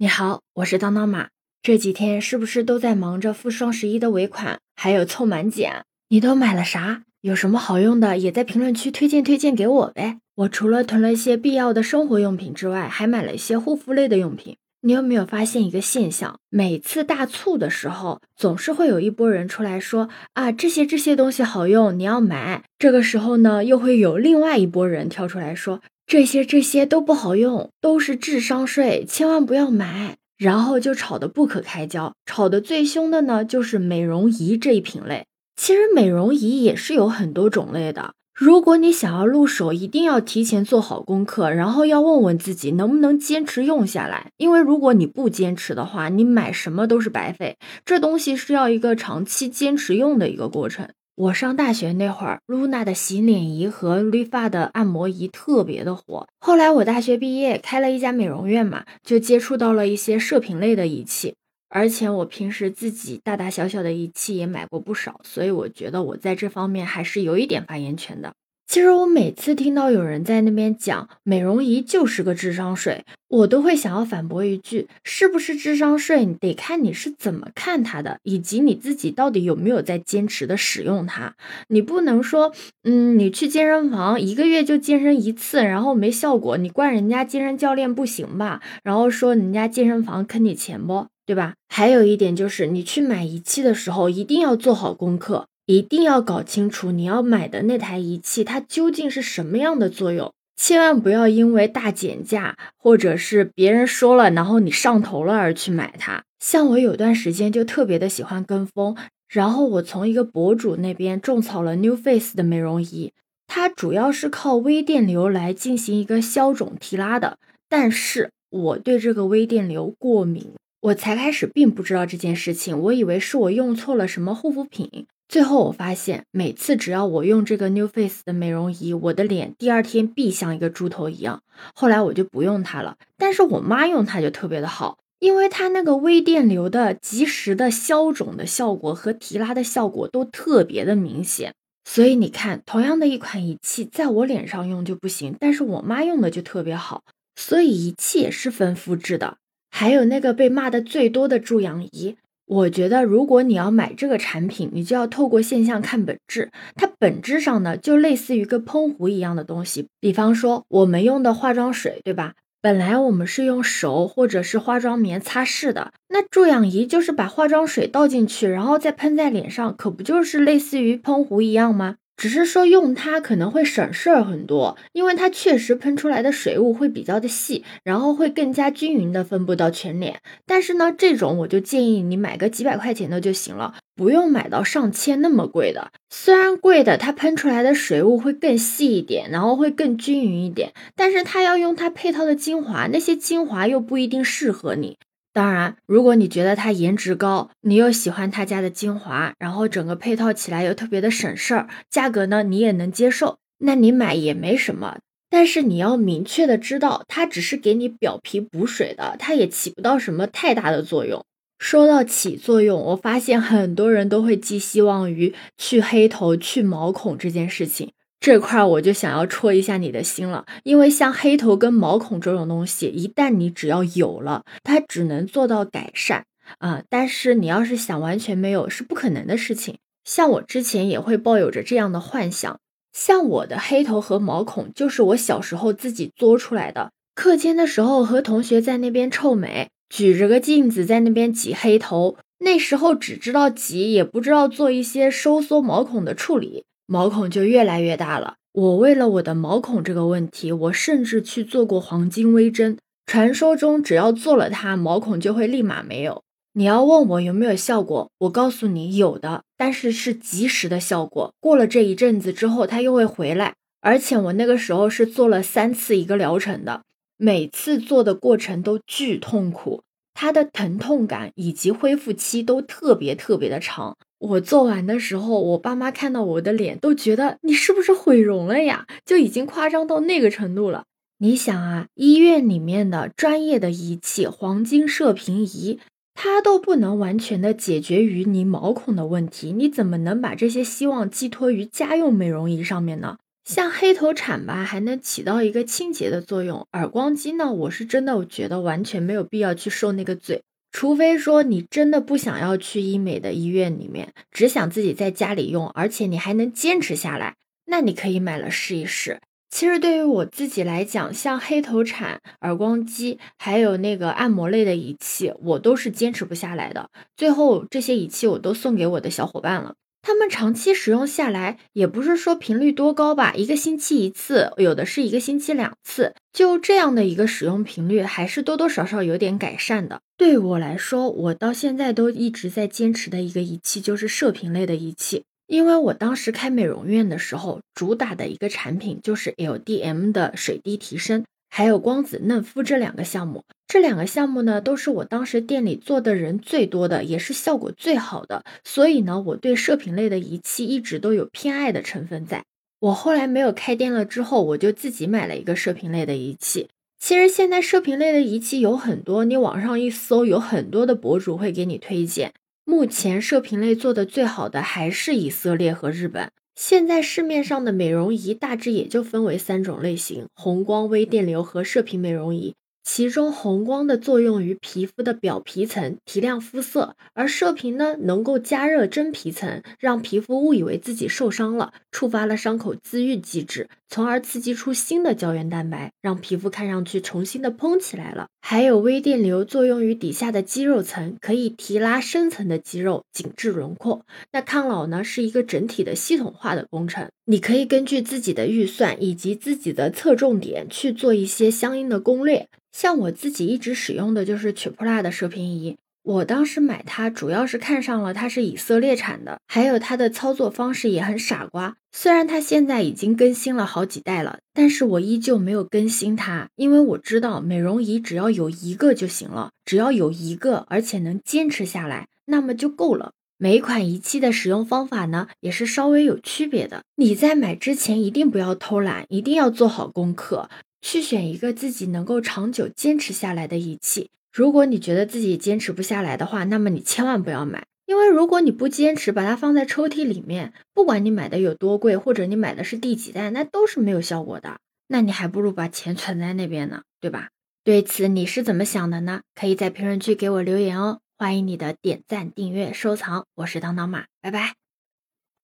你好，我是当当马。这几天是不是都在忙着付双十一的尾款，还有凑满减？你都买了啥？有什么好用的，也在评论区推荐推荐给我呗。我除了囤了一些必要的生活用品之外，还买了一些护肤类的用品。你有没有发现一个现象？每次大促的时候，总是会有一波人出来说啊，这些这些东西好用，你要买。这个时候呢，又会有另外一波人跳出来说。这些这些都不好用，都是智商税，千万不要买。然后就吵得不可开交，吵得最凶的呢，就是美容仪这一品类。其实美容仪也是有很多种类的，如果你想要入手，一定要提前做好功课，然后要问问自己能不能坚持用下来。因为如果你不坚持的话，你买什么都是白费。这东西是要一个长期坚持用的一个过程。我上大学那会儿，Luna 的洗脸仪和绿发的按摩仪特别的火。后来我大学毕业，开了一家美容院嘛，就接触到了一些射频类的仪器。而且我平时自己大大小小的仪器也买过不少，所以我觉得我在这方面还是有一点发言权的。其实我每次听到有人在那边讲美容仪就是个智商税，我都会想要反驳一句：是不是智商税，得看你是怎么看它的，以及你自己到底有没有在坚持的使用它。你不能说，嗯，你去健身房一个月就健身一次，然后没效果，你怪人家健身教练不行吧？然后说人家健身房坑你钱不，对吧？还有一点就是，你去买仪器的时候一定要做好功课。一定要搞清楚你要买的那台仪器，它究竟是什么样的作用，千万不要因为大减价或者是别人说了，然后你上头了而去买它。像我有段时间就特别的喜欢跟风，然后我从一个博主那边种草了 New Face 的美容仪，它主要是靠微电流来进行一个消肿提拉的，但是我对这个微电流过敏，我才开始并不知道这件事情，我以为是我用错了什么护肤品。最后我发现，每次只要我用这个 New Face 的美容仪，我的脸第二天必像一个猪头一样。后来我就不用它了，但是我妈用它就特别的好，因为它那个微电流的及时的消肿的效果和提拉的效果都特别的明显。所以你看，同样的一款仪器，在我脸上用就不行，但是我妈用的就特别好。所以仪器也是分肤质的。还有那个被骂的最多的注氧仪。我觉得，如果你要买这个产品，你就要透过现象看本质。它本质上呢，就类似于个喷壶一样的东西。比方说，我们用的化妆水，对吧？本来我们是用手或者是化妆棉擦拭的，那注氧仪就是把化妆水倒进去，然后再喷在脸上，可不就是类似于喷壶一样吗？只是说用它可能会省事儿很多，因为它确实喷出来的水雾会比较的细，然后会更加均匀的分布到全脸。但是呢，这种我就建议你买个几百块钱的就行了，不用买到上千那么贵的。虽然贵的，它喷出来的水雾会更细一点，然后会更均匀一点，但是它要用它配套的精华，那些精华又不一定适合你。当然，如果你觉得它颜值高，你又喜欢他家的精华，然后整个配套起来又特别的省事儿，价格呢你也能接受，那你买也没什么。但是你要明确的知道，它只是给你表皮补水的，它也起不到什么太大的作用。说到起作用，我发现很多人都会寄希望于去黑头、去毛孔这件事情。这块我就想要戳一下你的心了，因为像黑头跟毛孔这种东西，一旦你只要有了，它只能做到改善啊，但是你要是想完全没有，是不可能的事情。像我之前也会抱有着这样的幻想，像我的黑头和毛孔，就是我小时候自己作出来的。课间的时候和同学在那边臭美，举着个镜子在那边挤黑头，那时候只知道挤，也不知道做一些收缩毛孔的处理。毛孔就越来越大了。我为了我的毛孔这个问题，我甚至去做过黄金微针。传说中，只要做了它，毛孔就会立马没有。你要问我有没有效果，我告诉你有的，但是是及时的效果。过了这一阵子之后，它又会回来。而且我那个时候是做了三次一个疗程的，每次做的过程都巨痛苦，它的疼痛感以及恢复期都特别特别的长。我做完的时候，我爸妈看到我的脸都觉得你是不是毁容了呀？就已经夸张到那个程度了。你想啊，医院里面的专业的仪器，黄金射频仪，它都不能完全的解决于你毛孔的问题，你怎么能把这些希望寄托于家用美容仪上面呢？像黑头铲吧，还能起到一个清洁的作用；耳光机呢，我是真的我觉得完全没有必要去受那个罪，除非说你真的不想要去医美的医院里面，只想自己在家里用，而且你还能坚持下来，那你可以买了试一试。其实对于我自己来讲，像黑头铲、耳光机，还有那个按摩类的仪器，我都是坚持不下来的。最后这些仪器我都送给我的小伙伴了。他们长期使用下来，也不是说频率多高吧，一个星期一次，有的是一个星期两次，就这样的一个使用频率，还是多多少少有点改善的。对我来说，我到现在都一直在坚持的一个仪器就是射频类的仪器，因为我当时开美容院的时候，主打的一个产品就是 LDM 的水滴提升。还有光子嫩肤这两个项目，这两个项目呢，都是我当时店里做的人最多的，也是效果最好的。所以呢，我对射频类的仪器一直都有偏爱的成分在。我后来没有开店了之后，我就自己买了一个射频类的仪器。其实现在射频类的仪器有很多，你网上一搜，有很多的博主会给你推荐。目前射频类做的最好的还是以色列和日本。现在市面上的美容仪大致也就分为三种类型：红光、微电流和射频美容仪。其中红光的作用于皮肤的表皮层提亮肤色，而射频呢能够加热真皮层，让皮肤误以为自己受伤了，触发了伤口自愈机制，从而刺激出新的胶原蛋白，让皮肤看上去重新的嘭起来了。还有微电流作用于底下的肌肉层，可以提拉深层的肌肉，紧致轮廓。那抗老呢是一个整体的系统化的工程，你可以根据自己的预算以及自己的侧重点去做一些相应的攻略。像我自己一直使用的就是曲普拉的射频仪，我当时买它主要是看上了它是以色列产的，还有它的操作方式也很傻瓜。虽然它现在已经更新了好几代了，但是我依旧没有更新它，因为我知道美容仪只要有一个就行了，只要有一个，而且能坚持下来，那么就够了。每一款仪器的使用方法呢，也是稍微有区别的。你在买之前一定不要偷懒，一定要做好功课。去选一个自己能够长久坚持下来的仪器。如果你觉得自己坚持不下来的话，那么你千万不要买，因为如果你不坚持，把它放在抽屉里面，不管你买的有多贵，或者你买的是第几代，那都是没有效果的。那你还不如把钱存在那边呢，对吧？对此你是怎么想的呢？可以在评论区给我留言哦。欢迎你的点赞、订阅、收藏。我是当当马，拜拜。